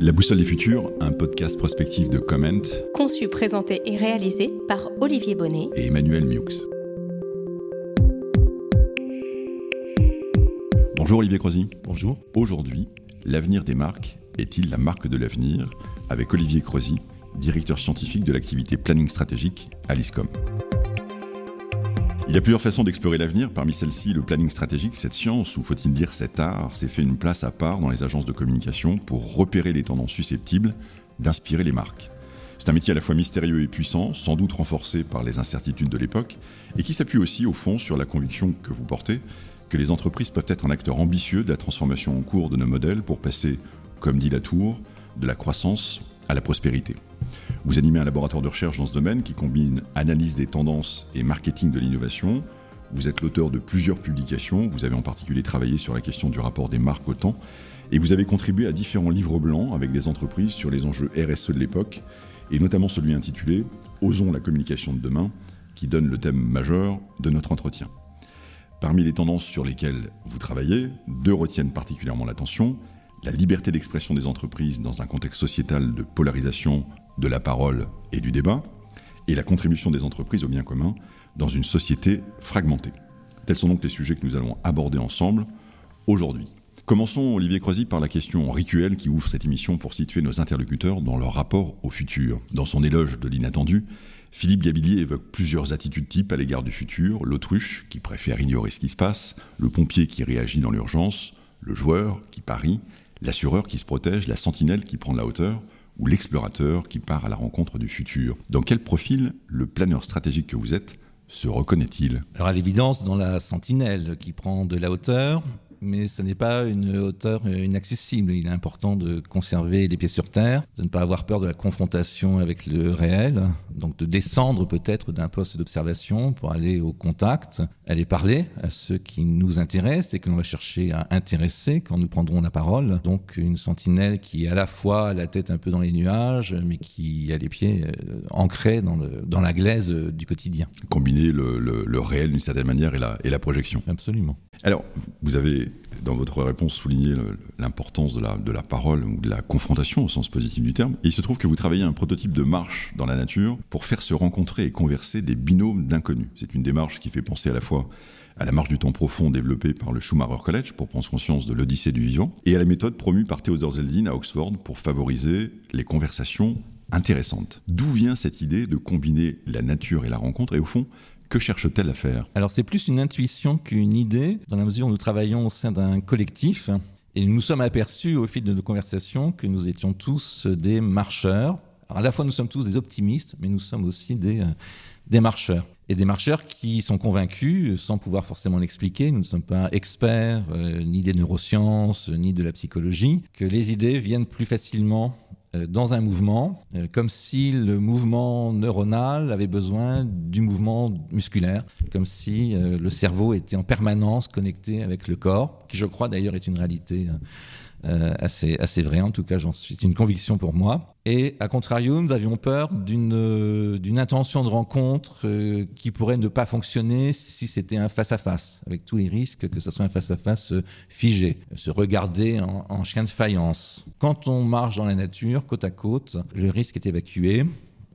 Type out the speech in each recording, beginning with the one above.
La Boussole des Futurs, un podcast prospectif de Comment, conçu, présenté et réalisé par Olivier Bonnet et Emmanuel Miux. Bonjour Olivier Crozy. Bonjour. Aujourd'hui, l'avenir des marques est-il la marque de l'avenir? Avec Olivier Crozy, directeur scientifique de l'activité planning stratégique à l'ISCOM. Il y a plusieurs façons d'explorer l'avenir. Parmi celles-ci, le planning stratégique, cette science, ou faut-il dire cet art, s'est fait une place à part dans les agences de communication pour repérer les tendances susceptibles d'inspirer les marques. C'est un métier à la fois mystérieux et puissant, sans doute renforcé par les incertitudes de l'époque, et qui s'appuie aussi, au fond, sur la conviction que vous portez que les entreprises peuvent être un acteur ambitieux de la transformation en cours de nos modèles pour passer, comme dit la Tour, de la croissance à la prospérité. Vous animez un laboratoire de recherche dans ce domaine qui combine analyse des tendances et marketing de l'innovation. Vous êtes l'auteur de plusieurs publications. Vous avez en particulier travaillé sur la question du rapport des marques au temps. Et vous avez contribué à différents livres blancs avec des entreprises sur les enjeux RSE de l'époque, et notamment celui intitulé Osons la communication de demain, qui donne le thème majeur de notre entretien. Parmi les tendances sur lesquelles vous travaillez, deux retiennent particulièrement l'attention la liberté d'expression des entreprises dans un contexte sociétal de polarisation de la parole et du débat, et la contribution des entreprises au bien commun dans une société fragmentée. Tels sont donc les sujets que nous allons aborder ensemble aujourd'hui. Commençons, Olivier Croisy, par la question rituelle qui ouvre cette émission pour situer nos interlocuteurs dans leur rapport au futur. Dans son éloge de l'inattendu, Philippe Gabillier évoque plusieurs attitudes types à l'égard du futur l'autruche, qui préfère ignorer ce qui se passe, le pompier qui réagit dans l'urgence, le joueur qui parie, l'assureur qui se protège, la sentinelle qui prend de la hauteur, ou l'explorateur qui part à la rencontre du futur. Dans quel profil le planeur stratégique que vous êtes se reconnaît-il? Alors à l'évidence, dans la sentinelle qui prend de la hauteur, mais ce n'est pas une hauteur inaccessible. Il est important de conserver les pieds sur terre, de ne pas avoir peur de la confrontation avec le réel, donc de descendre peut-être d'un poste d'observation pour aller au contact, aller parler à ceux qui nous intéressent et que l'on va chercher à intéresser quand nous prendrons la parole. Donc une sentinelle qui est à la fois la tête un peu dans les nuages, mais qui a les pieds euh, ancrés dans, le, dans la glaise du quotidien. Combiner le, le, réel d'une certaine manière et la, et la projection. Absolument. Alors, vous avez, dans votre réponse, souligné l'importance de la, parole ou de la confrontation au sens positif du terme. Et il se trouve que vous travaillez un prototype de marche dans la nature pour faire se rencontrer et converser des binômes d'inconnus. C'est une démarche qui fait penser à la fois à la marche du temps profond développée par le Schumacher College pour prendre conscience de l'odyssée du vivant, et à la méthode promue par Theodor Zeldin à Oxford pour favoriser les conversations intéressantes. D'où vient cette idée de combiner la nature et la rencontre, et au fond, que cherche-t-elle à faire? Alors c'est plus une intuition qu'une idée, dans la mesure où nous travaillons au sein d'un collectif. Et nous sommes aperçus au fil de nos conversations que nous étions tous des marcheurs. Alors à la fois nous sommes tous des optimistes, mais nous sommes aussi des, euh, des marcheurs. Et des marcheurs qui sont convaincus, sans pouvoir forcément l'expliquer, nous ne sommes pas experts euh, ni des neurosciences, ni de la psychologie, que les idées viennent plus facilement dans un mouvement, euh, comme si le mouvement neuronal avait besoin du mouvement musculaire, comme si euh, le cerveau était en permanence connecté avec le corps, qui je crois d'ailleurs est une réalité euh, assez, assez vrai. En tout cas, j'en suis une conviction pour moi. Et à contrario, nous avions peur d'une euh, d'une intention de rencontre euh, qui pourrait ne pas fonctionner si c'était un face-à-face, avec tous les risques que ce soit un face-à-face figé, se regarder en chien de faïence. Quand on marche dans la nature, côte à côte, le risque est évacué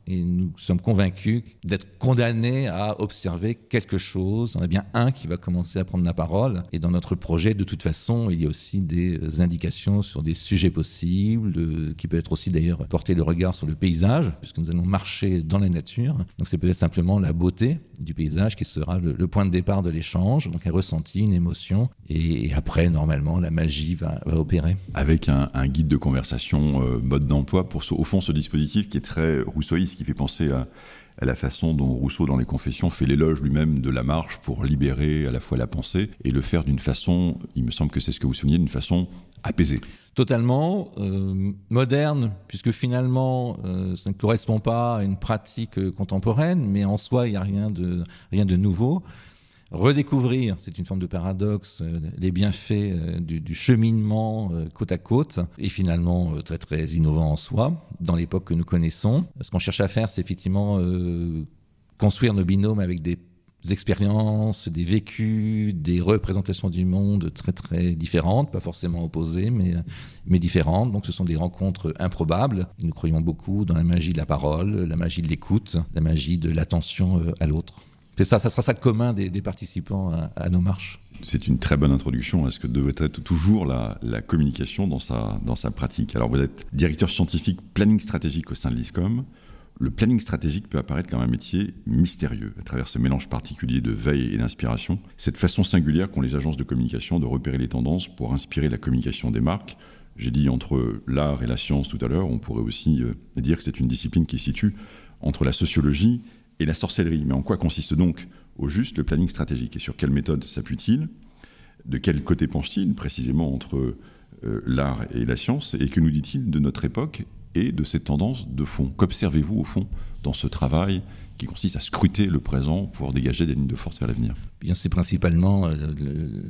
et nous sommes convaincus d'être condamnés à observer quelque chose. On a bien un qui va commencer à prendre la parole. Et dans notre projet, de toute façon, il y a aussi des indications sur des sujets possibles, qui peut être aussi d'ailleurs porter le regard sur le paysage, puisque nous allons marcher dans la nature. Donc c'est peut-être simplement la beauté du paysage qui sera le, point de départ de l'échange, donc un ressenti, une émotion. Et, après, normalement, la magie va, opérer. Avec un, guide de conversation euh, mode d'emploi pour, au fond, ce dispositif qui est très rousseauiste qui fait penser à, la façon dont Rousseau, dans les Confessions, fait l'éloge lui-même de la marche pour libérer à la fois la pensée et le faire d'une façon, il me semble que c'est ce que vous soulignez, d'une façon apaisée. Totalement euh, moderne, puisque finalement, euh, ça ne correspond pas à une pratique contemporaine, mais en soi, il n'y a rien de, rien de nouveau redécouvrir, c'est une forme de paradoxe, euh, les bienfaits euh, du, cheminement euh, côte à côte, et finalement très très innovant en soi, dans l'époque que nous connaissons. Ce qu'on cherche à faire, c'est effectivement construire nos binômes avec des expériences, des vécus, des représentations du monde très très différentes, pas forcément opposées, mais, mais différentes. Donc ce sont des rencontres improbables. Nous croyons beaucoup dans la magie de la parole, la magie de l'écoute, la magie de l'attention à l'autre. C'est ça, ça sera ça commun des, participants à, nos marches. C'est une très bonne introduction à ce que devrait être toujours la, communication dans sa, dans sa pratique? Alors vous êtes directeur scientifique planning stratégique au sein de l'ISCOM le planning stratégique peut apparaître comme un métier mystérieux à travers ce mélange particulier de veille et d'inspiration, cette façon singulière qu'ont les agences de communication de repérer les tendances pour inspirer la communication des marques. J'ai dit entre l'art et la science tout à l'heure, on pourrait aussi euh, dire que c'est une discipline qui se situe entre la sociologie et la sorcellerie. Mais en quoi consiste donc au juste le planning stratégique? Et sur quelle méthode s'appuie-t-il? De quel côté penche-t-il précisément entre euh, l'art et la science? Et que nous dit-il de notre époque et de ces tendances de fond? Qu'observez-vous au fond dans ce travail qui consiste à scruter le présent pour dégager des lignes de force vers l'avenir Bien, c'est principalement euh,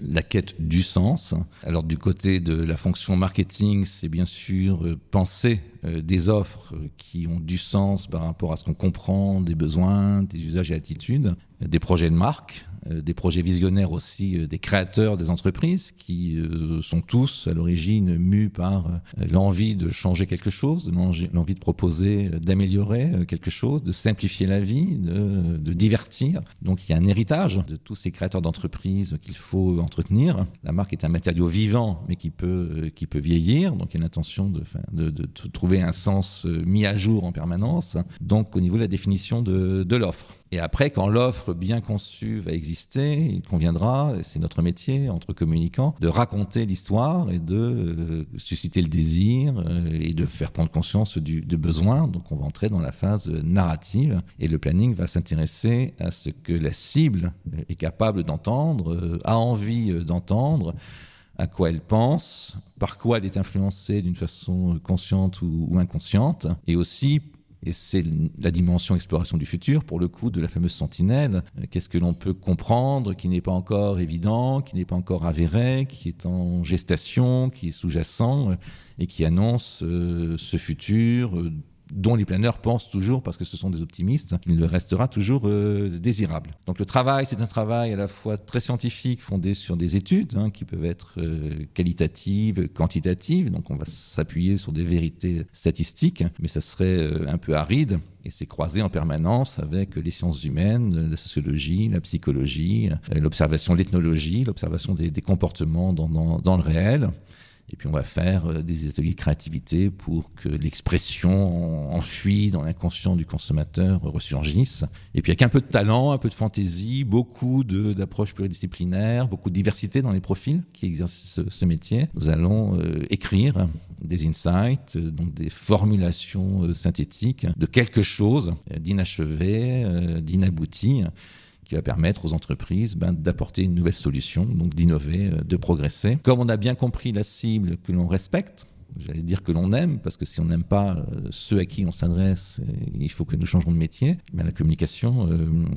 la quête du sens. Alors du côté de la fonction marketing, c'est bien sûr euh, penser euh, des offres qui ont du sens par rapport à ce qu'on comprend, des besoins, des usages et attitudes, des projets de marque, des projets visionnaires aussi euh, des créateurs des entreprises qui euh, sont tous à l'origine mus par l'envie de changer quelque chose, l'envie de proposer, d'améliorer quelque chose, de simplifier la vie, de, de, divertir. Donc il y a un héritage de tous ces créateurs d'entreprises qu'il faut entretenir. La marque est un matériau vivant mais qui peut, qui peut vieillir, donc il y a l'intention de, de, de, trouver un sens mis à jour en permanence. Donc au niveau de la définition de l'offre. Et après, quand l'offre bien conçue va exister, il conviendra, c'est notre métier entre communicants, de raconter l'histoire et de euh, susciter le désir euh, et de faire prendre conscience du, besoin. Donc on va entrer dans la phase narrative et le planning va s'intéresser à ce que la cible est capable d'entendre, euh, a envie d'entendre à quoi elle pense, par quoi elle est influencée d'une façon consciente ou, ou inconsciente, et aussi et c'est la dimension exploration du futur, pour le coup, de la fameuse sentinelle. Euh, qu'est-ce que l'on peut comprendre qui n'est pas encore évident, qui n'est pas encore avéré, qui est en gestation, qui est sous-jacent euh, et qui annonce euh, ce futur dont les planeurs pensent toujours, parce que ce sont des optimistes, qu'il le restera toujours euh, désirable. Donc le travail, c'est un travail à la fois très scientifique, fondé sur des études hein, qui peuvent être euh, qualitatives, quantitatives, donc on va s'appuyer sur des vérités statistiques, mais ça serait euh, un peu aride. Et c'est croisé en permanence avec les sciences humaines, la sociologie, la psychologie, l'observation, l'ethnologie, l'observation des, comportements dans, dans le réel. Et puis on va faire euh, des ateliers de créativité pour que l'expression enfuie dans l'inconscient du consommateur ressurgisse. Et puis avec un peu de talent, un peu de fantaisie, beaucoup d'approches pluridisciplinaires, beaucoup de diversité dans les profils qui exercent ce, métier, nous allons euh, écrire des insights, euh, donc des formulations synthétiques de quelque chose d'inachevé, d'inabouti qui va permettre aux entreprises ben, d'apporter une nouvelle solution, donc d'innover, euh, de progresser. Comme on a bien compris la cible que l'on respecte, j'allais dire que l'on aime, parce que si on n'aime pas euh, ceux à qui on s'adresse, euh, il faut que nous changeons de métier, ben, la communication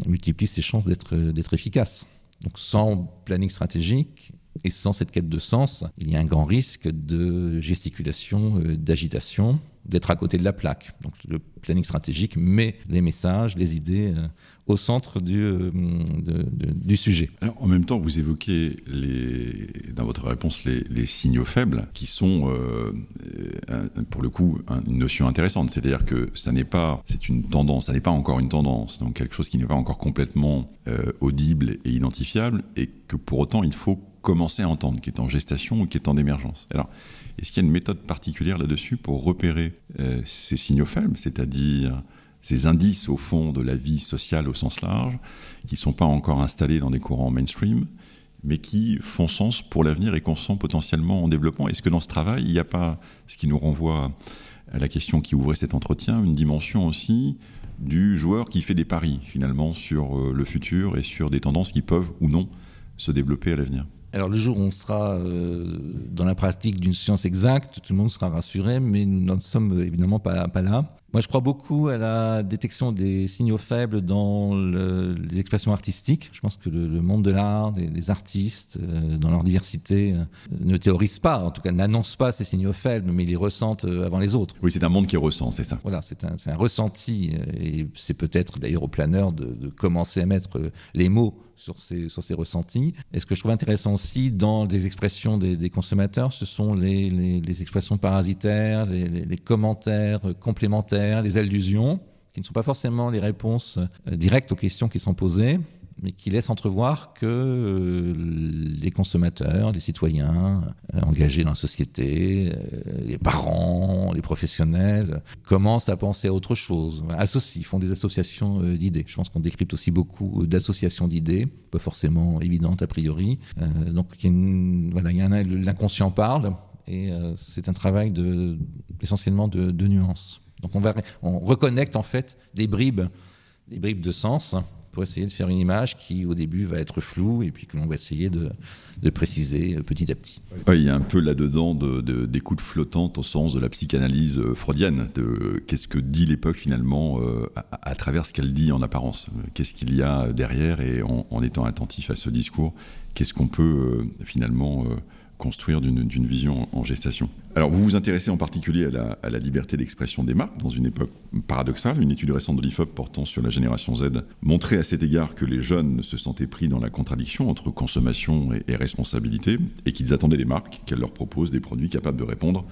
multiplie ses chances d'être efficace. Donc sans planning stratégique et sans cette quête de sens, il y a un grand risque de gesticulation, d'agitation, d'être à côté de la plaque. Donc le planning stratégique met les messages, les idées euh, au centre du, euh, du sujet. en même temps, vous évoquez les, dans votre réponse les, signaux faibles, qui sont, euh, pour le coup, une notion intéressante. C'est-à-dire que ça n'est pas, c'est une tendance, ça n'est pas encore une tendance, donc quelque chose qui n'est pas encore complètement audible et identifiable, et que pour autant il faut commencer à entendre, qui est en gestation ou qui est en émergence. Alors, est-ce qu'il y a une méthode particulière là-dessus pour repérer euh, ces signaux faibles, c'est-à-dire ces indices au fond de la vie sociale au sens large, qui ne sont pas encore installés dans des courants mainstream, mais qui font sens pour l'avenir et qu'on sent potentiellement en développement? Est-ce que dans ce travail, il n'y a pas, ce qui nous renvoie à la question qui ouvrait cet entretien, une dimension aussi du joueur qui fait des paris finalement sur euh, le futur et sur des tendances qui peuvent ou non se développer à l'avenir? Alors le jour où on sera euh, dans la pratique d'une science exacte, tout le monde sera rassuré, mais nous n'en sommes évidemment pas, pas là. Moi, je crois beaucoup à la détection des signaux faibles dans les expressions artistiques. Je pense que le, monde de l'art, les, artistes, euh, dans leur diversité, euh, ne théorisent pas, en tout cas n'annoncent pas ces signaux faibles, mais ils les ressentent avant les autres. Oui, c'est un monde qui ressent, c'est ça. Voilà, c'est un, un, ressenti. Et c'est peut-être d'ailleurs au planeur de, de commencer à mettre les mots sur ces, sur ressentis. Et ce que je trouve intéressant aussi dans les expressions des, des consommateurs, ce sont les, les, les expressions parasitaires, les, les, commentaires complémentaires, les allusions, qui ne sont pas forcément les réponses euh, directes aux questions qui sont posées, mais qui laisse entrevoir que euh, les consommateurs, les citoyens euh, engagés dans la société, euh, les parents, les professionnels, commencent à penser à autre chose, associent, font des associations d'idées. Je pense qu'on décrypte aussi beaucoup d'associations d'idées, pas forcément évidentes a priori. donc voilà, l'inconscient parle, et c'est un travail essentiellement de, de nuances. Donc on, on reconnecte en fait des bribes, des bribes de sens pour essayer de faire une image qui, au début, va être floue et puis que l'on va essayer de, préciser petit à petit. il y a un peu là-dedans d'écoute de, flottante au sens de la psychanalyse euh, freudienne. De qu'est-ce que dit l'époque finalement euh, à, travers ce qu'elle dit en apparence Qu'est-ce qu'il y a derrière Et en, étant attentif à ce discours, qu'est-ce qu'on peut euh, finalement construire d'une vision en gestation. Alors, vous vous intéressez en particulier à la, liberté d'expression des marques dans une époque paradoxale. Une étude récente de l'IFOP portant sur la génération Z montrait à cet égard que les jeunes se sentaient pris dans la contradiction entre consommation et, responsabilité et qu'ils attendaient des marques qu'elles leur proposent des produits capables de répondre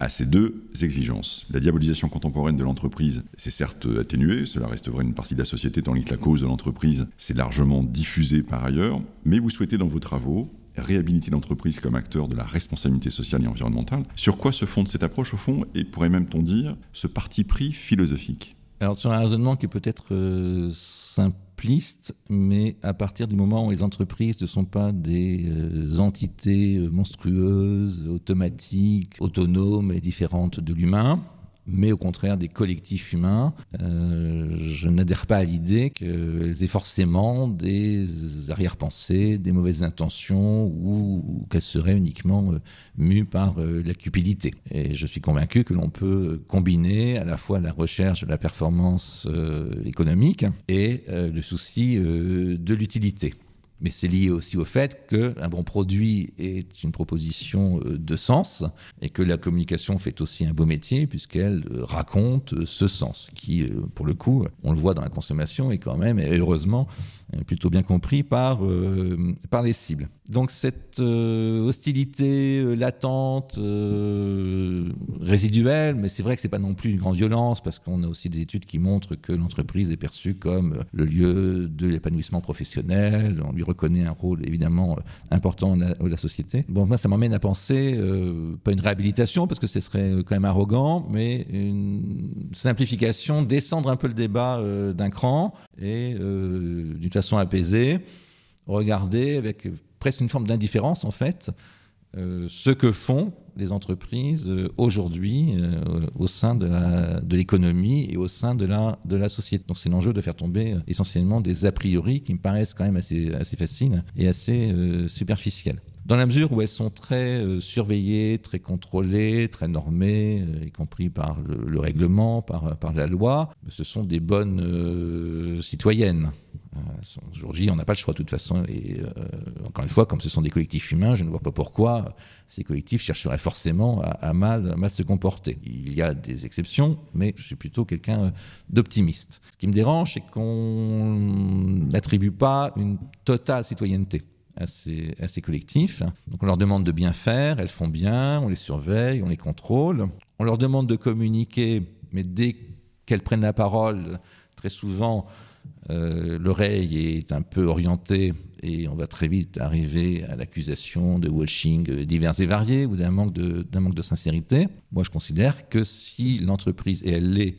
à ces deux exigences. La diabolisation contemporaine de l'entreprise s'est certes atténuée, cela reste vrai une partie de la société, tandis que la cause de l'entreprise s'est largement diffusée par ailleurs, mais vous souhaitez dans vos travaux réhabiliter l'entreprise comme acteur de la responsabilité sociale et environnementale. Sur quoi se fonde cette approche au fond? Et pourrait même-on dire ce parti pris philosophique? Alors sur un raisonnement qui peut être euh, simpliste, mais à partir du moment où les entreprises ne sont pas des euh, entités euh, monstrueuses, automatiques, autonomes et différentes de l'humain, mais au contraire des collectifs humains. Euh, je n'adhère pas à l'idée qu'elles aient forcément des arrière-pensées, des mauvaises intentions ou, qu'elles seraient uniquement euh, mues par euh, la cupidité. Et je suis convaincu que l'on peut combiner à la fois la recherche de la performance économique et le souci de l'utilité. Mais c'est lié aussi au fait qu'un bon produit est une proposition euh, de sens et que la communication fait aussi un beau métier puisqu'elle euh, raconte euh, ce sens qui, pour le coup, on le voit dans la consommation, est quand même, et heureusement, plutôt bien compris par, par les cibles. Donc cette hostilité latente, résiduelle, mais c'est vrai que c'est pas non plus une grande violence parce qu'on a aussi des études qui montrent que l'entreprise est perçue comme le lieu de l'épanouissement professionnel, on lui reconnaît un rôle évidemment euh, important dans la, société. Bon, moi, ça m'emmène à penser, euh, pas une réhabilitation, parce que ce serait euh, quand même arrogant, mais une simplification, descendre un peu le débat d'un cran et d'une façon apaisée, regarder avec presque une forme d'indifférence en fait ce que font les entreprises euh, aujourd'hui euh, au sein de l'économie et au sein de la, société. Donc c'est l'enjeu de faire tomber euh, essentiellement des a priori qui me paraissent quand même assez, assez faciles et assez superficiels dans la mesure où elles sont très surveillées, très contrôlées, très normées, y compris par le, règlement, par la loi, ce sont des bonnes citoyennes. Aujourd'hui, on n'a pas le choix de toute façon. Et encore une fois, comme ce sont des collectifs humains, je ne vois pas pourquoi ces collectifs chercheraient forcément à, mal, mal se comporter. Il y a des exceptions, mais je suis plutôt quelqu'un d'optimiste. Ce qui me dérange, c'est qu'on n'attribue pas une totale citoyenneté. À ces, à ces, collectifs. Donc on leur demande de bien faire, elles font bien, on les surveille, on les contrôle. On leur demande de communiquer, mais dès qu'elles prennent la parole, très souvent, euh, l'oreille est un peu orientée et on va très vite arriver à l'accusation de washing divers et variés ou d'un manque, de, sincérité. Moi, je considère que si l'entreprise, et elle l'est,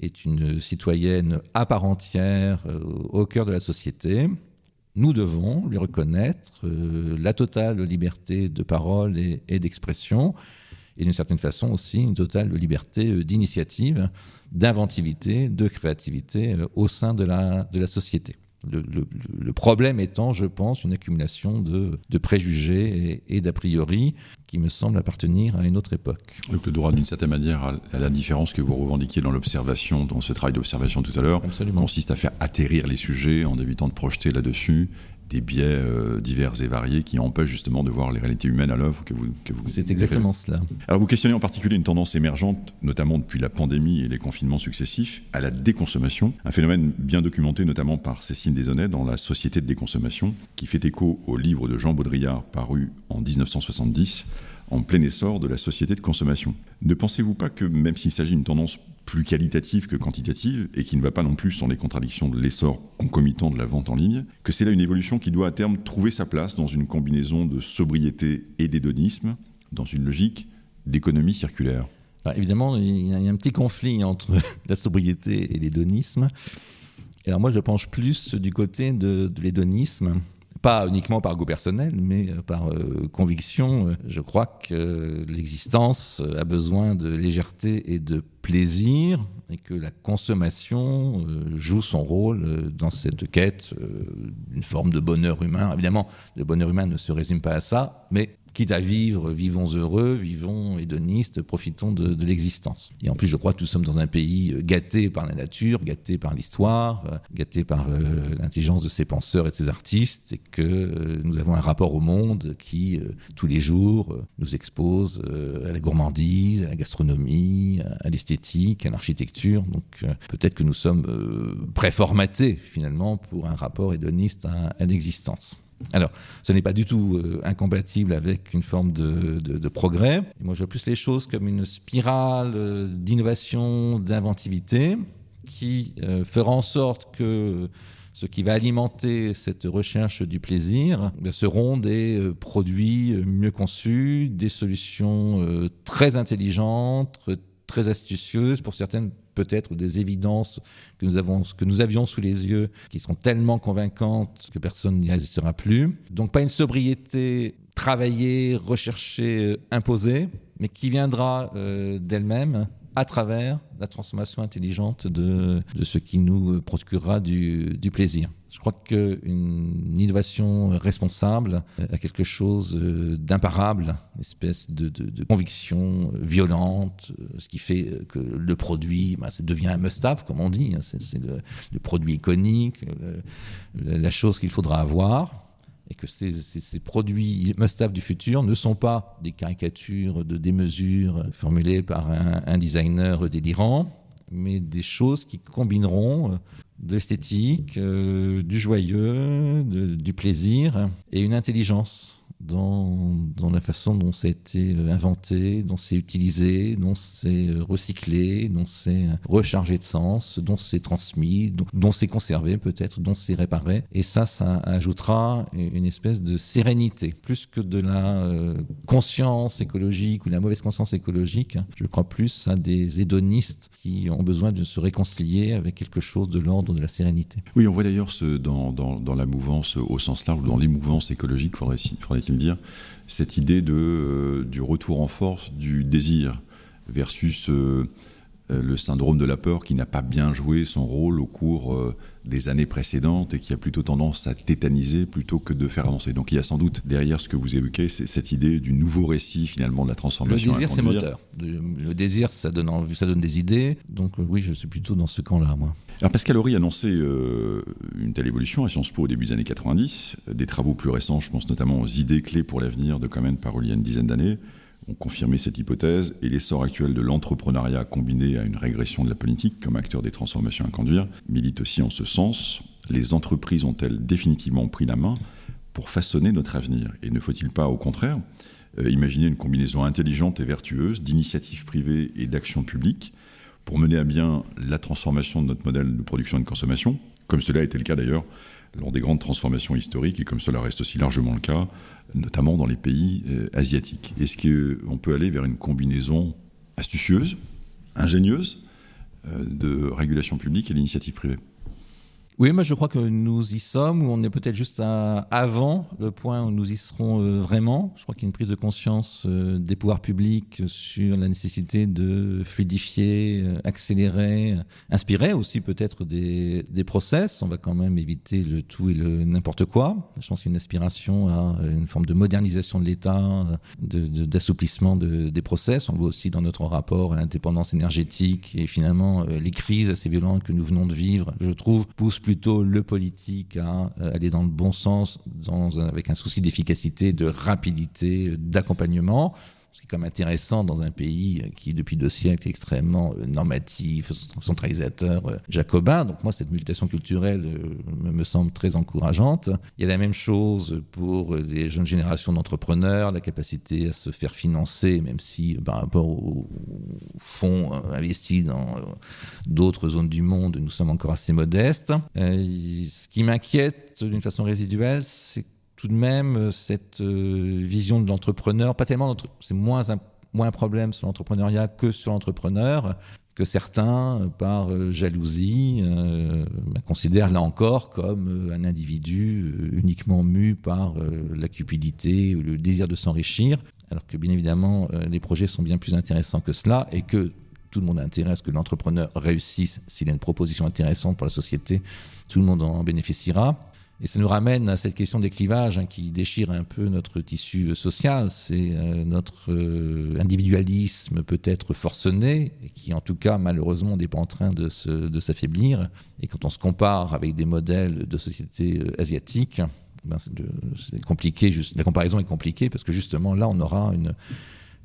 est une citoyenne à part entière euh, au cœur de la société, nous devons lui reconnaître euh, la totale liberté de parole et d'expression et d'une certaine façon aussi une totale liberté euh, d'initiative, d'inventivité, de créativité euh, au sein de la, de la société. Le, problème étant, je pense, une accumulation de, préjugés et, d'a priori qui me semble appartenir à une autre époque. Donc le droit, d'une certaine manière, à la différence que vous revendiquiez dans l'observation, dans ce travail d'observation tout à l'heure, consiste à faire atterrir les sujets en évitant de projeter là-dessus des biais euh, divers et variés qui empêchent justement de voir les réalités humaines à l'œuvre que vous, que vous C'est exactement cela. Alors vous questionnez en particulier une tendance émergente, notamment depuis la pandémie et les confinements successifs, à la déconsommation, un phénomène bien documenté notamment par Cécile Desaunay dans La Société de déconsommation, qui fait écho au livre de Jean Baudrillard paru en 1970 en plein essor de la société de consommation. Ne pensez-vous pas que même s'il s'agit d'une tendance plus qualitative que quantitative et qui ne va pas non plus sans les contradictions de l'essor concomitant de la vente en ligne, que c'est là une évolution qui doit à terme trouver sa place dans une combinaison de sobriété et d'hédonisme, dans une logique d'économie circulaire Évidemment, il y, a, un petit conflit entre la sobriété et l'hédonisme. Alors moi, je penche plus du côté de l'hédonisme pas uniquement par goût personnel, mais euh, par euh, conviction. Euh, je crois que l'existence a besoin de légèreté et de plaisir, et que la consommation joue son rôle dans cette quête d'une forme de bonheur humain. Évidemment, le bonheur humain ne se résume pas à ça, mais quitte à vivre, vivons heureux, vivons hédonistes, profitons de, l'existence. Et en plus, je crois que nous sommes dans un pays euh, gâté par la nature, gâté par l'histoire, euh, gâté par euh, l'intelligence de ses penseurs et de ses artistes, et que nous avons un rapport au monde qui, tous les jours, nous expose à la gourmandise, à la gastronomie, à l'esthétique, à l'architecture. Donc peut-être que nous sommes préformatés, finalement, pour un rapport hédoniste à l'existence. Alors, ce n'est pas du tout euh, incompatible avec une forme de, progrès. moi, je vois plus les choses comme une spirale euh, d'innovation, d'inventivité, qui euh, fera en sorte que ce qui va alimenter cette recherche du plaisir ben, seront des produits mieux conçus, des solutions très intelligentes, très astucieuses, pour certaines peut-être des évidences que nous, avons, que nous avions sous les yeux, qui sont tellement convaincantes que personne n'y résistera plus. Donc pas une sobriété travaillée, recherchée, imposée, mais qui viendra euh, d'elle-même à travers la transformation intelligente de, ce qui nous procurera du, plaisir. Je crois qu'une innovation responsable a quelque chose d'imparable, une espèce de, conviction violente, ce qui fait que le produit bah, devient un must-have, comme on dit. Hein. C'est le, produit iconique, la chose qu'il faudra avoir et que ces, produits must-have du futur ne sont pas des caricatures de démesures formulées par un, designer délirant, mais des choses qui combineront de l'esthétique, euh, du joyeux, du plaisir et une intelligence dans, la façon dont ça a été euh, inventé, dont c'est utilisé, dont c'est euh, recyclé, dont c'est euh, rechargé de sens, dont c'est transmis, dont, c'est conservé peut-être, dont c'est réparé. Et ça, ça ajoutera une espèce de sérénité, plus que de la conscience écologique ou la mauvaise conscience écologique. Je crois plus à des hédonistes qui ont besoin de se réconcilier avec quelque chose de l'ordre de la sérénité. Oui, on voit d'ailleurs dans, dans, dans, la mouvance au sens large, dans les mouvances écologiques, faudrait dire, cette idée de, euh, du retour en force du désir versus euh, euh, le syndrome de la peur qui n'a pas bien joué son rôle au cours des années précédentes et qui a plutôt tendance à tétaniser plutôt que de faire avancer. Donc il y a sans doute derrière ce que vous évoquez, c'est cette idée du nouveau récit finalement de la transformation. Le désir, c'est moteur. Le désir, ça donne, ça donne des idées. Donc oui, je suis plutôt dans ce camp-là, moi. Pascal Horry annonçait euh, une telle évolution à Sciences Po au début des années 90. Des travaux plus récents, je pense notamment aux idées clés pour l'avenir de Comen par il y a une dizaine d'années, ont confirmé cette hypothèse et l'essor actuel de l'entrepreneuriat combiné à une régression de la politique comme acteur des transformations à conduire milite aussi en ce sens. Les entreprises ont-elles définitivement pris la main pour façonner notre avenir? Et ne faut-il pas, au contraire, euh, imaginer une combinaison intelligente et vertueuse d'initiatives privées et d'actions publiques pour mener à bien la transformation de notre modèle de production et de consommation, comme cela a été le cas d'ailleurs lors des grandes transformations historiques et comme cela reste aussi largement le cas, notamment dans les pays euh, asiatiques. Est-ce qu'on peut aller vers une combinaison astucieuse, ingénieuse, euh, de régulation publique et d'initiative privée? Oui, moi je crois que nous y sommes, ou on est peut-être juste avant le point où nous y serons euh, vraiment. Je crois qu'il y a une prise de conscience euh, des pouvoirs publics sur la nécessité de fluidifier, euh, accélérer, inspirer aussi peut-être des, des process. On va quand même éviter le tout et le n'importe quoi. Je pense qu'il y a une aspiration à une forme de modernisation de l'État, d'assouplissement de, des process. On le voit aussi dans notre rapport à l'indépendance énergétique et finalement les crises assez violentes que nous venons de vivre, je trouve, poussent plutôt le politique à euh, aller dans le bon sens, avec un souci d'efficacité, de rapidité, d'accompagnement. C'est quand même intéressant dans un pays qui, depuis deux siècles, est extrêmement euh, normatif, centralisateur, euh, jacobin. Donc moi, cette mutation culturelle euh, me semble très encourageante. Il y a la même chose pour les jeunes générations d'entrepreneurs, la capacité à se faire financer, même si par rapport aux fonds investis dans d'autres zones du monde, nous sommes encore assez modestes. Ce qui m'inquiète d'une façon résiduelle, c'est tout de même euh, cette euh, vision de l'entrepreneur, pas tellement, c'est moins un, moins un problème sur l'entrepreneuriat que sur l'entrepreneur, que certains, euh, par jalousie, bah, considèrent là encore comme un individu uniquement mu par la cupidité ou le désir de s'enrichir, alors que bien évidemment les projets sont bien plus intéressants que cela et que tout le monde a intérêt à ce que l'entrepreneur réussisse s'il a une proposition intéressante pour la société, tout le monde en bénéficiera. Et ça nous ramène à cette question des clivages hein, qui déchire un peu notre tissu social. C'est euh, notre euh, individualisme peut-être forcené, et qui en tout cas malheureusement n'est pas en train de, s'affaiblir. Et quand on se compare avec des modèles de société euh, asiatiques, ben la comparaison est compliquée parce que justement là on aura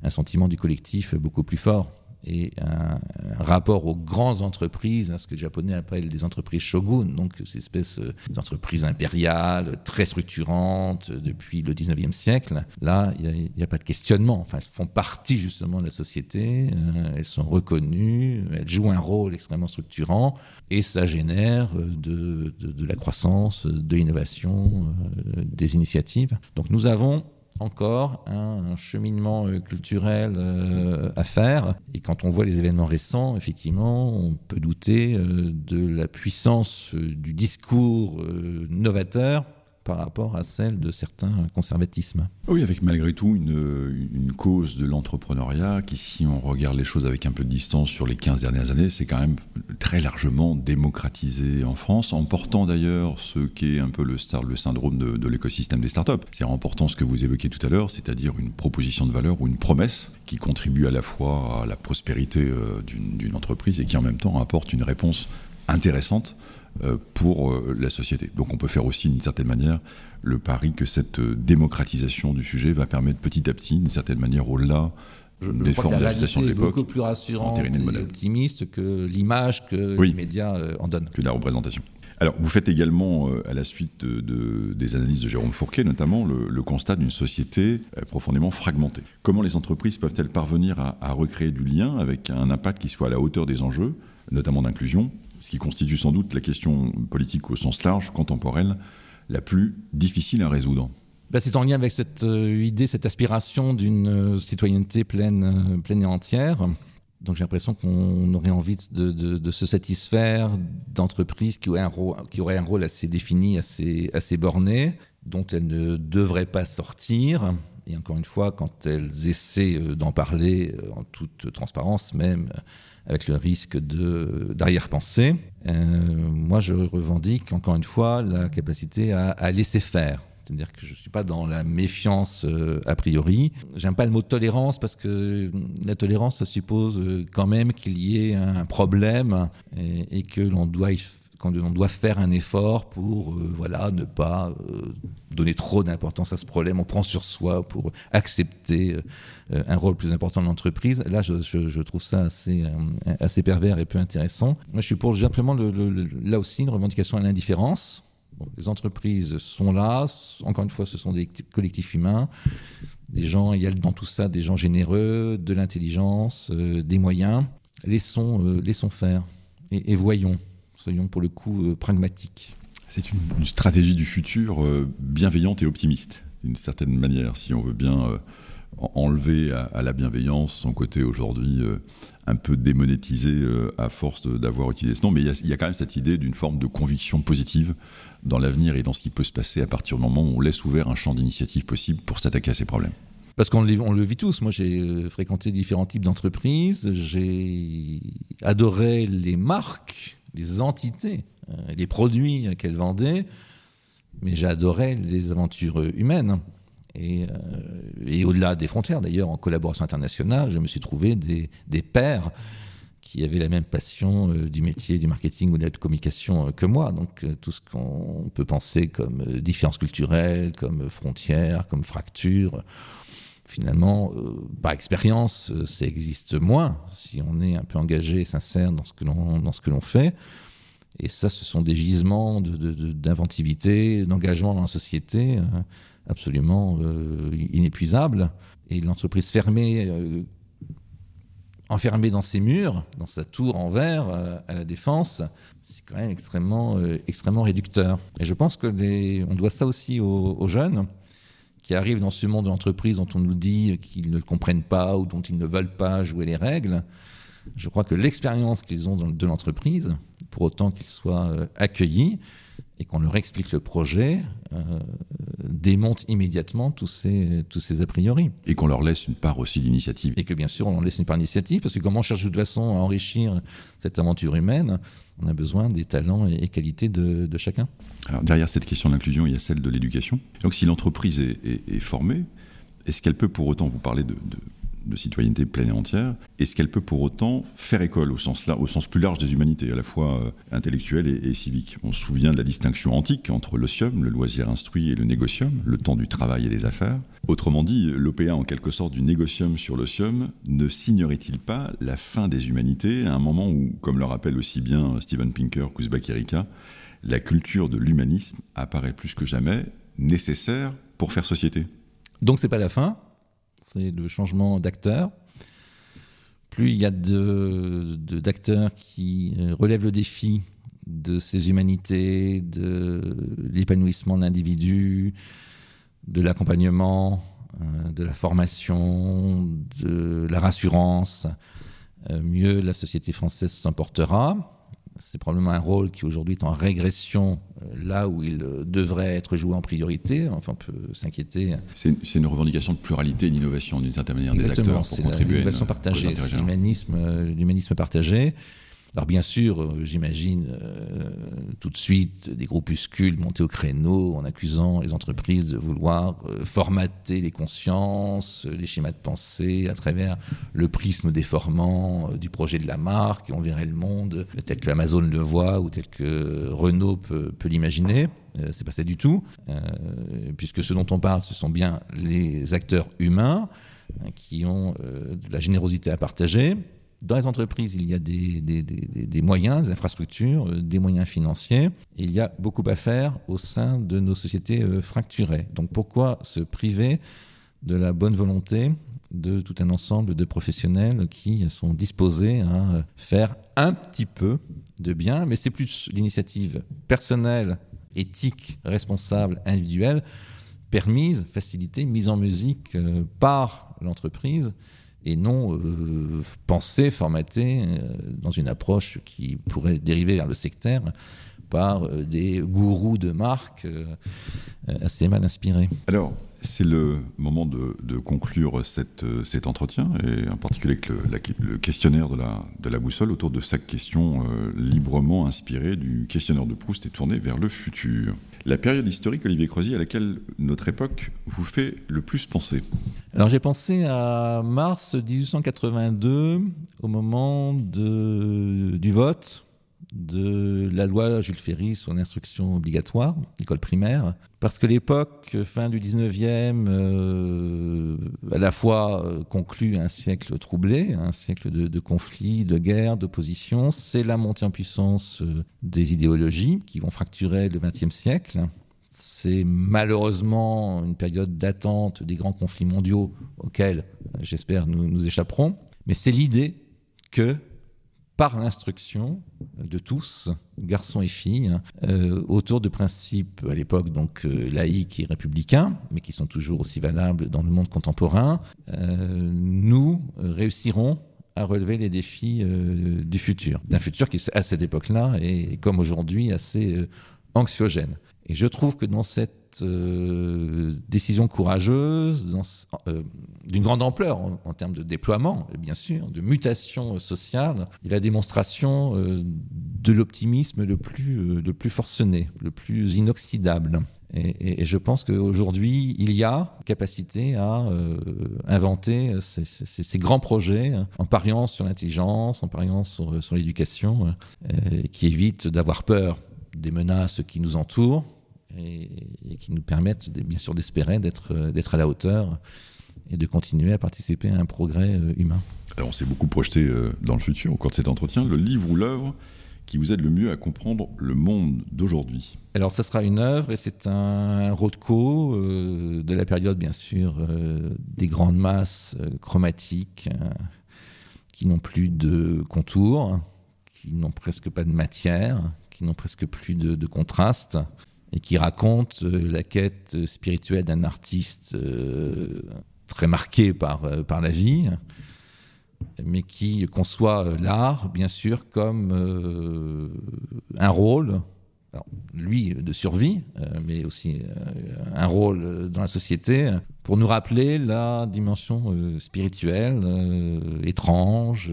un sentiment du collectif beaucoup plus fort et un, rapport aux grandes entreprises, ce que les Japonais appellent des entreprises shogun, donc ces espèces euh, d'entreprises impériales, très structurantes euh, depuis le 19e siècle. Là, il n'y a, pas de questionnement. Enfin, elles font partie justement de la société, euh, elles sont reconnues, elles jouent un rôle extrêmement structurant et ça génère de la croissance, de l'innovation, des initiatives. Donc nous avons encore un, cheminement euh, culturel euh, à faire. Et quand on voit les événements récents, effectivement, on peut douter euh, de la puissance du discours novateur par rapport à celle de certains conservatismes. Oui, avec malgré tout une, une cause de l'entrepreneuriat qui, si on regarde les choses avec un peu de distance sur les 15 dernières années, c'est quand même très largement démocratisé en France, en portant d'ailleurs ce qui est un peu le, star, le syndrome de, l'écosystème des startups. C'est en portant ce que vous évoquez tout à l'heure, c'est-à-dire une proposition de valeur ou une promesse qui contribue à la fois à la prospérité euh, d'une entreprise et qui en même temps apporte une réponse intéressante pour euh, la société. Donc on peut faire aussi d'une certaine manière le pari que cette euh, démocratisation du sujet va permettre petit à petit, d'une certaine manière, au-delà des formes d'agitation de l'époque, beaucoup plus rassurante et optimiste que l'image que les médias en donnent. Que la représentation. Alors, vous faites également, à la suite de, des analyses de Jérôme Fourquet, notamment, le, constat d'une société profondément fragmentée. Comment les entreprises peuvent-elles parvenir à, à, recréer du lien avec un impact qui soit à la hauteur des enjeux, notamment d'inclusion, ce qui constitue sans doute la question politique au sens large, contemporaine, la plus difficile à résoudre. Bah, c'est en lien avec cette euh, idée, cette aspiration d'une euh, citoyenneté pleine, euh, pleine et entière. Donc j'ai l'impression qu'on aurait envie de, se satisfaire d'entreprises qui, auraient un rôle assez défini, assez borné, dont elles ne devraient pas sortir. Et encore une fois, quand elles essaient d'en parler en toute transparence même, avec le risque d'arrière-pensée. Euh, moi, je revendique encore une fois la capacité à, laisser faire. C'est-à-dire que je ne suis pas dans la méfiance euh, a priori. J'aime pas le mot tolérance parce que la tolérance, ça suppose euh, quand même qu'il y ait un problème et, et que l'on doit quand on doit faire un effort pour euh, voilà, ne pas euh, donner trop d'importance à ce problème, on prend sur soi pour accepter euh, un rôle plus important de l'entreprise. Là, je, trouve ça assez, pervers et peu intéressant. Moi, je suis pour simplement le, là aussi une revendication à l'indifférence. les entreprises sont là, encore une fois, ce sont des collectifs humains, des gens, il y a dans tout ça des gens généreux, de l'intelligence, des moyens. Laissons, laissons faire et voyons soyons pour le coup euh, pragmatiques. C'est une, stratégie du futur euh, bienveillante et optimiste, d'une certaine manière, si on veut bien euh, enlevé à, la bienveillance, son côté aujourd'hui un peu démonétisé à force d'avoir utilisé ce nom, mais il y, a, quand même cette idée d'une forme de conviction positive dans l'avenir et dans ce qui peut se passer à partir du moment où on laisse ouvert un champ d'initiative possible pour s'attaquer à ces problèmes. Parce qu'on le, vit tous. Moi, j'ai fréquenté différents types d'entreprises. J'ai adoré les marques, les entités, euh, les produits qu'elles vendaient. Mais j'adorais les aventures humaines. Et, euh, et au-delà des frontières, d'ailleurs, en collaboration internationale, je me suis trouvé des, des pairs qui avaient la même passion du métier du marketing ou de la communication que moi. Donc tout ce qu'on peut penser comme différences culturelles, comme frontières, comme fractures, finalement, euh, par expérience, euh, ça existe moins si on est un peu engagé et sincère dans ce que l'on, dans ce que l'on fait. Et ça, ce sont des gisements d'inventivité, d'engagement dans la société euh, absolument inépuisables. Et l'entreprise fermée, enfermée dans ses murs, dans sa tour en verre à la défense, c'est quand même extrêmement, extrêmement réducteur. Et je pense que les, on doit ça aussi aux jeunes qui arrivent dans ce monde de l'entreprise dont on nous dit qu'ils ne comprennent pas ou dont ils ne veulent pas jouer les règles, je crois que l'expérience qu'ils ont de l'entreprise, pour autant qu'ils soient euh, accueillis et qu'on leur explique le projet, euh, démonte immédiatement tous ces, tous ces a priori. Et qu'on leur laisse une part aussi d'initiative. Et que bien sûr, on leur laisse une part d'initiative, parce que comme on cherche de toute façon à enrichir cette aventure humaine, on a besoin des talents et, qualités de, de, chacun. Alors, derrière cette question de l'inclusion, il y a celle de l'éducation. Donc si l'entreprise est, est, formée, est-ce qu'elle peut pour autant vous parler de, de de citoyenneté pleine et entière, est-ce qu'elle peut pour autant faire école au sens, au sens plus large des humanités, à la fois euh, intellectuelles et, civiques? On se souvient de la distinction antique entre l'osium, le loisir instruit, et le négocium, le temps du travail et des affaires. Autrement dit, l'OPA, en quelque sorte, du négocium sur l'osium, ne signerait-il pas la fin des humanités à un moment où, comme le rappelle aussi bien Steven Pinker qu'Uzbek Kirika, la culture de l'humanisme apparaît plus que jamais nécessaire pour faire société? Donc c'est pas la fin, c'est le changement d'acteur. Plus il y a d'acteurs de, qui euh, relèvent le défi de ces humanités, de l'épanouissement de l'individu, de l'accompagnement, euh, de la formation, de la rassurance, euh, mieux la société française s'emportera c'est probablement un rôle qui aujourd'hui est en régression euh, là où il euh, devrait être joué en priorité. Enfin, on peut s'inquiéter. C'est une revendication de pluralité et d'innovation d'une certaine manière des acteurs pour contribuer à l'innovation partagée, l'humanisme, euh, l'humanisme partagé. Alors bien sûr, euh, j'imagine euh, tout de suite des groupuscules monter au créneau en accusant les entreprises de vouloir euh, formater les consciences, les schémas de pensée à travers le prisme déformant du projet de la marque on verrait le monde tel que Amazon le voit ou tel que Renault peut, peut l'imaginer. c'est pas ça du tout, puisque ce dont on parle, ce sont bien les acteurs humains hein, qui ont de la générosité à partager, dans les entreprises, il y a des, moyens, des infrastructures, euh, des moyens financiers. Il y a beaucoup à faire au sein de nos sociétés euh, fracturées. Donc pourquoi se priver de la bonne volonté de tout un ensemble de professionnels qui sont disposés à faire un petit peu de bien, mais c'est plus l'initiative personnelle, éthique, responsable, individuelle, permise, facilitée, mise en musique euh, par l'entreprise et non euh, penser, formater euh, dans une approche qui pourrait dériver vers le sectaire par euh, des gourous de marque assez mal inspirés. Alors, c'est le moment de, conclure cet entretien, et en particulier avec le, questionnaire de la, boussole autour de cette question librement inspirée du questionnaire de Proust et tournée vers le futur. La période historique, Olivier Crozier, à laquelle notre époque vous fait le plus penser. Alors j'ai pensé à mars 1882, au moment du vote de la loi Jules Ferry sur l'instruction obligatoire, école primaire, parce que l'époque, fin du 19e, euh, à la fois euh, conclut un siècle troublé, un siècle de, conflits, de guerres, d'oppositions, c'est la montée en puissance euh, des idéologies qui vont fracturer le 20e siècle. C'est malheureusement une période d'attente des grands conflits mondiaux auxquels, j'espère, nous, nous échapperons. Mais c'est l'idée que par l'instruction de tous, garçons et filles, euh, autour de principes à l'époque donc euh, laïques et républicains, mais qui sont toujours aussi valables dans le monde contemporain, euh, nous réussirons à relever les défis du futur, d'un futur qui à cette époque-là est comme aujourd'hui assez anxiogène. Et je trouve que dans cette euh, décision courageuse, euh, d'une grande ampleur en, termes de déploiement, bien sûr, de mutation sociale, et la démonstration euh, de l'optimisme le plus, le plus forcené, le plus inoxydable. Et, je pense qu'aujourd'hui, il y a capacité à inventer ces, grands projets en pariant sur l'intelligence, en pariant sur, sur l'éducation, qui évite d'avoir peur des menaces qui nous entourent, et, qui nous permettent bien sûr d'espérer d'être d'être à la hauteur et de continuer à participer à un progrès euh, humain. Alors on s'est beaucoup projeté euh, dans le futur au cours de cet entretien. Le livre ou l'œuvre qui vous aide le mieux à comprendre le monde d'aujourd'hui Alors, ça sera une œuvre et c'est un Rothko euh, de la période, bien sûr, des grandes masses chromatiques qui n'ont plus de contours, qui n'ont presque pas de matière, qui n'ont presque plus de, de contraste, et qui raconte euh, la quête spirituelle d'un artiste euh, très marqué par, euh, par la vie, mais qui conçoit l'art, bien sûr, comme un rôle lui de survie, euh, mais aussi euh, un rôle dans la société, pour nous rappeler la dimension euh, spirituelle, étrange,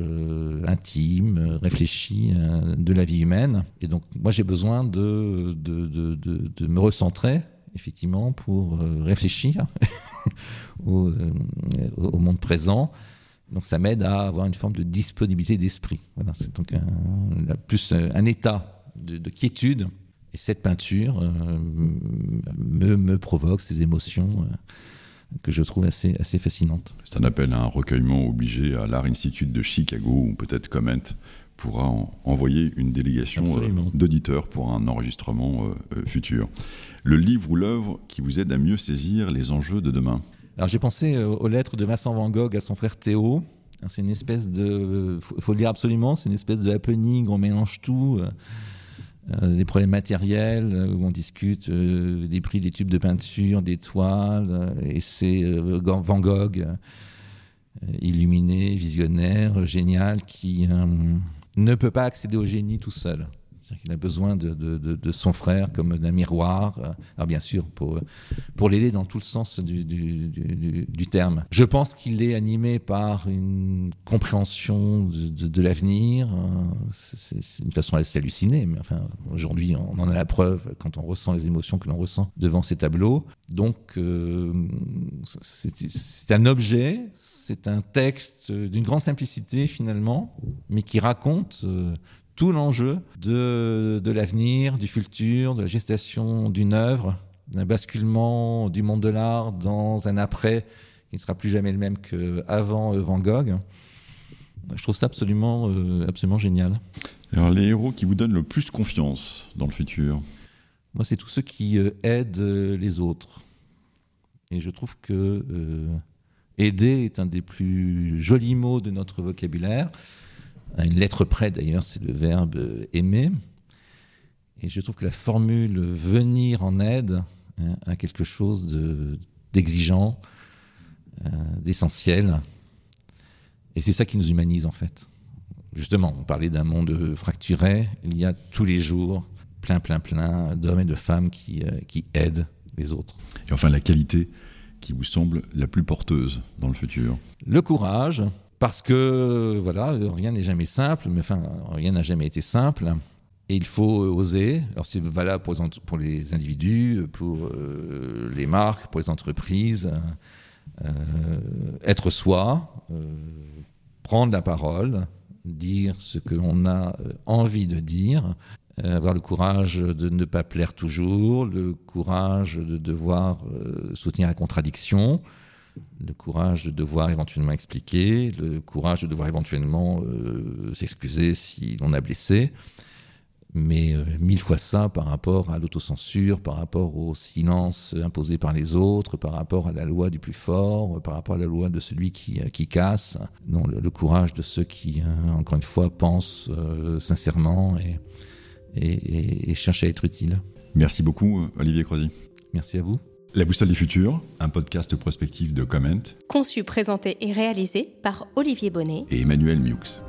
intime, réfléchie de la vie humaine. Et donc moi j'ai besoin de, de, de, de, me recentrer, effectivement, pour réfléchir au, au, monde présent. Donc ça m'aide à avoir une forme de disponibilité d'esprit. Voilà, c'est donc un, plus un état de quiétude et cette peinture euh, me, me, provoque ces émotions euh, que je trouve assez, assez fascinantes. C'est un appel à un recueillement obligé à l'Art Institute de Chicago, ou peut-être Comment pourra envoyer une délégation euh, d'auditeurs pour un enregistrement futur. Le livre ou l'œuvre qui vous aide à mieux saisir les enjeux de demain Alors j'ai pensé aux lettres de Vincent Van Gogh à son frère Théo. C'est une espèce de, il faut le dire absolument, c'est une espèce de happening, on mélange tout. Euh, des problèmes matériels euh, où on discute euh, des prix des tubes de peinture, des toiles, et c'est Van Gogh, illuminé, visionnaire, génial, qui ne peut pas accéder au génie tout seul. Il a besoin de, son frère comme d'un miroir, alors bien sûr pour, l'aider dans tout le sens du, terme. Je pense qu'il est animé par une compréhension de, l'avenir. C'est une façon assez hallucinée, mais enfin aujourd'hui on en a la preuve quand on ressent les émotions que l'on ressent devant ces tableaux. Donc euh, c'est un objet, c'est un texte d'une grande simplicité finalement, mais qui raconte euh, tout l'enjeu de, de l'avenir, du futur, de la gestation d'une œuvre, d'un basculement du monde de l'art dans un après qui ne sera plus jamais le même qu'avant euh, Van Gogh. Je trouve ça absolument, euh, absolument génial. Alors, les héros qui vous donnent le plus confiance dans le futur? Moi, c'est tous ceux qui euh, aident les autres. Et je trouve que aider est un des plus jolis mots de notre vocabulaire à une lettre près d'ailleurs, c'est le verbe aimer. Et je trouve que la formule venir en aide hein, a quelque chose d'exigeant, euh, d'essentiel. Et c'est ça qui nous humanise en fait. Justement, on parlait d'un monde fracturé. Il y a tous les jours plein, plein, plein d'hommes et de femmes qui, euh, qui aident les autres. Et enfin, la qualité qui vous semble la plus porteuse dans le futur Le courage, parce que voilà, rien n'est jamais simple, mais enfin, rien n'a jamais été simple. Et il faut oser. Alors c'est valable pour les, pour les individus, pour euh, les marques, pour les entreprises. Euh, être soi, euh, prendre la parole, dire ce que l'on a envie de dire, avoir le courage de ne pas plaire toujours, le courage de devoir soutenir la contradiction, le courage de devoir éventuellement expliquer, le courage de devoir éventuellement euh, s'excuser si l'on a blessé. mais euh, mille fois ça par rapport à l'autocensure, par rapport au silence imposé par les autres, par rapport à la loi du plus fort, par rapport à la loi de celui qui, euh, qui casse. Non, le, courage de ceux qui, encore une fois, pensent sincèrement et, et, et, cherchent à être utiles. Merci beaucoup, Olivier Crozy. Merci à vous. La Boussole du Futur, un podcast prospectif de Comment. Conçu, présenté et réalisé par Olivier Bonnet et Emmanuel Miux.